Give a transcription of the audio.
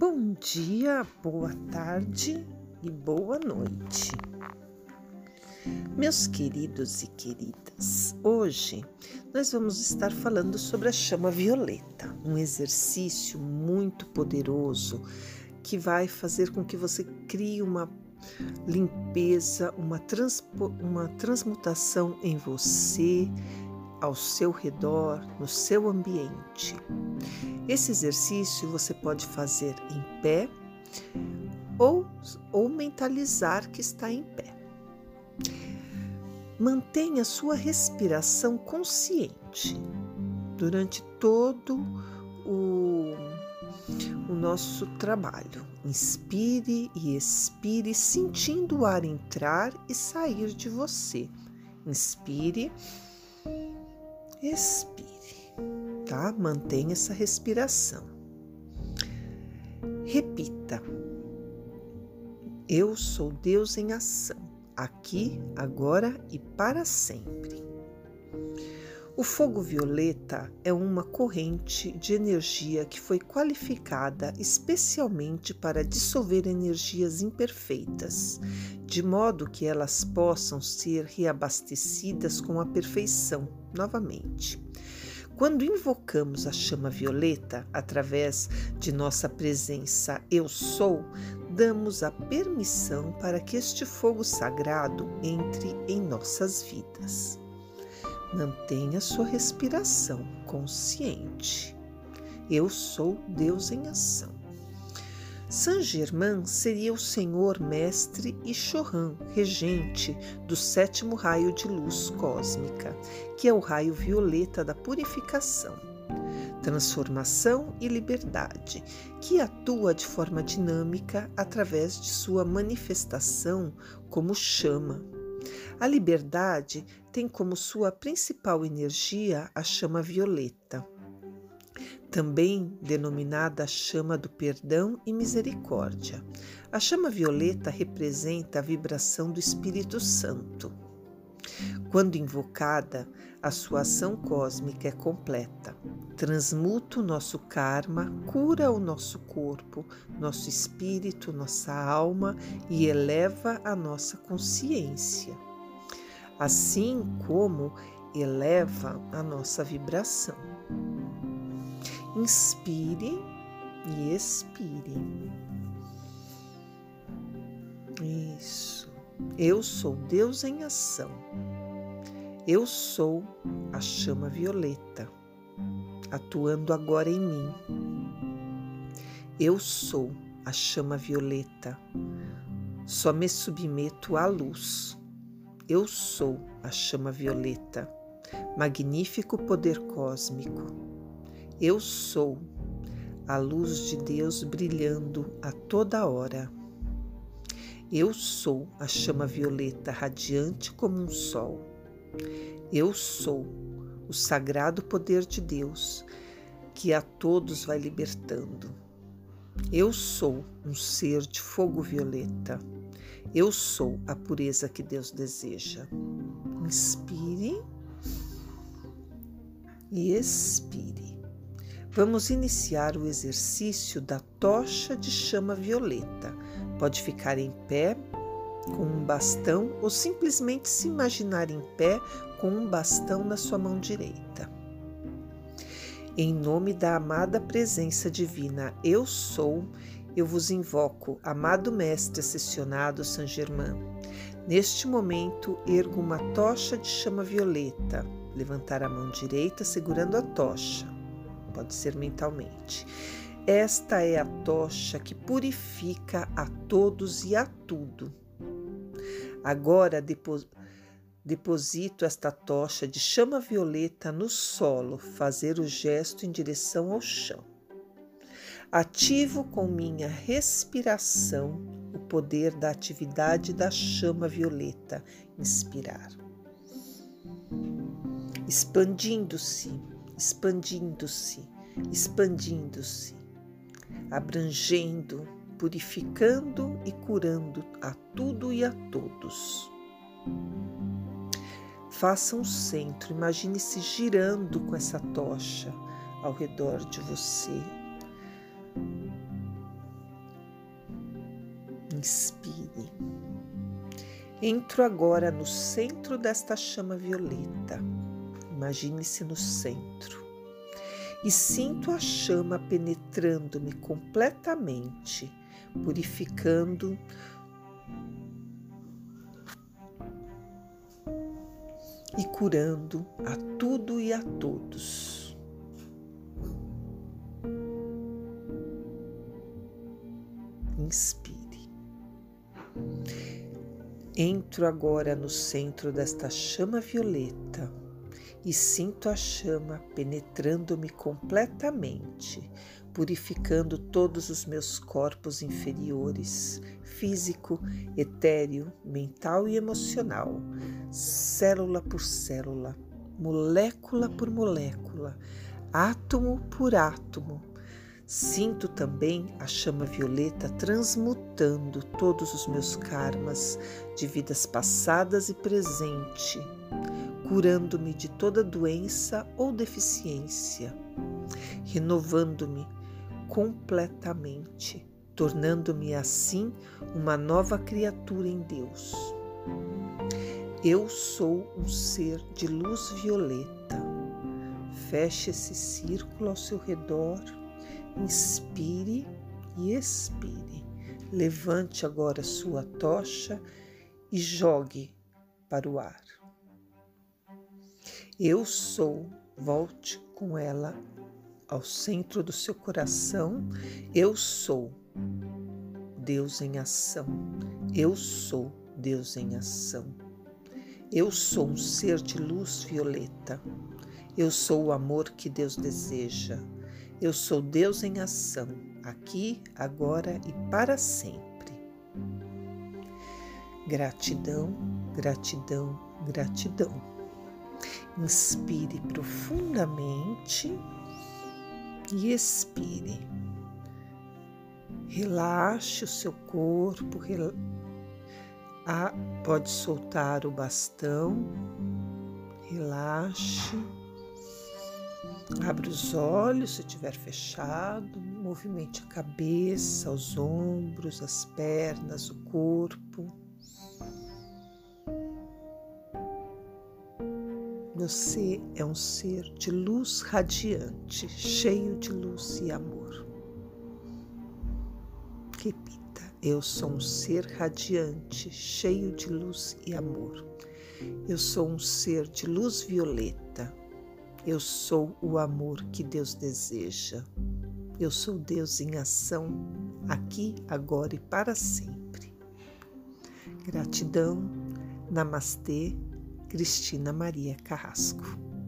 Bom dia, boa tarde e boa noite. Meus queridos e queridas, hoje nós vamos estar falando sobre a chama violeta, um exercício muito poderoso que vai fazer com que você crie uma limpeza, uma, uma transmutação em você, ao seu redor, no seu ambiente. Esse exercício você pode fazer em pé ou, ou mentalizar que está em pé. Mantenha sua respiração consciente durante todo o, o nosso trabalho. Inspire e expire, sentindo o ar entrar e sair de você. Inspire Expire, tá? Mantenha essa respiração. Repita: Eu sou Deus em ação, aqui, agora e para sempre. O fogo violeta é uma corrente de energia que foi qualificada especialmente para dissolver energias imperfeitas, de modo que elas possam ser reabastecidas com a perfeição novamente. Quando invocamos a chama violeta através de nossa presença Eu Sou, damos a permissão para que este fogo sagrado entre em nossas vidas. Mantenha sua respiração consciente. Eu sou Deus em ação. Saint Germain seria o senhor mestre e Choran, regente do sétimo raio de luz cósmica, que é o raio violeta da purificação, transformação e liberdade, que atua de forma dinâmica através de sua manifestação como chama. A liberdade tem como sua principal energia a chama violeta também denominada chama do perdão e misericórdia. A chama violeta representa a vibração do Espírito Santo. Quando invocada, a sua ação cósmica é completa. Transmuta o nosso karma, cura o nosso corpo, nosso espírito, nossa alma e eleva a nossa consciência. Assim como eleva a nossa vibração. Inspire e expire. Isso. Eu sou Deus em ação. Eu sou a chama violeta, atuando agora em mim. Eu sou a chama violeta, só me submeto à luz. Eu sou a chama violeta, magnífico poder cósmico eu sou a luz de Deus brilhando a toda hora. Eu sou a chama violeta radiante como um sol. Eu sou o sagrado poder de Deus que a todos vai libertando. Eu sou um ser de fogo violeta. Eu sou a pureza que Deus deseja. Inspire e expire. Vamos iniciar o exercício da tocha de chama violeta. Pode ficar em pé com um bastão ou simplesmente se imaginar em pé com um bastão na sua mão direita. Em nome da amada presença divina, eu sou, eu vos invoco, amado Mestre Assessionado Saint Germain. Neste momento, ergo uma tocha de chama violeta. Levantar a mão direita segurando a tocha pode ser mentalmente. Esta é a tocha que purifica a todos e a tudo. Agora deposito esta tocha de chama violeta no solo, fazer o gesto em direção ao chão. Ativo com minha respiração o poder da atividade da chama violeta. Inspirar. Expandindo-se expandindo-se, expandindo-se, abrangendo, purificando e curando a tudo e a todos. Faça um centro, imagine-se girando com essa tocha ao redor de você. Inspire. Entro agora no centro desta chama violeta. Imagine-se no centro. E sinto a chama penetrando-me completamente, purificando e curando a tudo e a todos. Inspire. Entro agora no centro desta chama violeta e sinto a chama penetrando-me completamente, purificando todos os meus corpos inferiores, físico, etéreo, mental e emocional, célula por célula, molécula por molécula, átomo por átomo. Sinto também a chama violeta transmutando todos os meus karmas de vidas passadas e presente, curando-me de toda doença ou deficiência, renovando-me completamente, tornando-me assim uma nova criatura em Deus. Eu sou um ser de luz violeta. Feche esse círculo ao seu redor, inspire e expire. Levante agora sua tocha e jogue para o ar. Eu sou, volte com ela ao centro do seu coração. Eu sou Deus em ação. Eu sou Deus em ação. Eu sou um ser de luz violeta. Eu sou o amor que Deus deseja. Eu sou Deus em ação, aqui, agora e para sempre. Gratidão, gratidão, gratidão. Inspire profundamente e expire. Relaxe o seu corpo, ah, pode soltar o bastão, relaxe. Abre os olhos se estiver fechado, movimente a cabeça, os ombros, as pernas, o corpo. Você é um ser de luz radiante, cheio de luz e amor. Repita: Eu sou um ser radiante, cheio de luz e amor. Eu sou um ser de luz violeta. Eu sou o amor que Deus deseja. Eu sou Deus em ação, aqui, agora e para sempre. Gratidão. Namastê Cristina Maria Carrasco.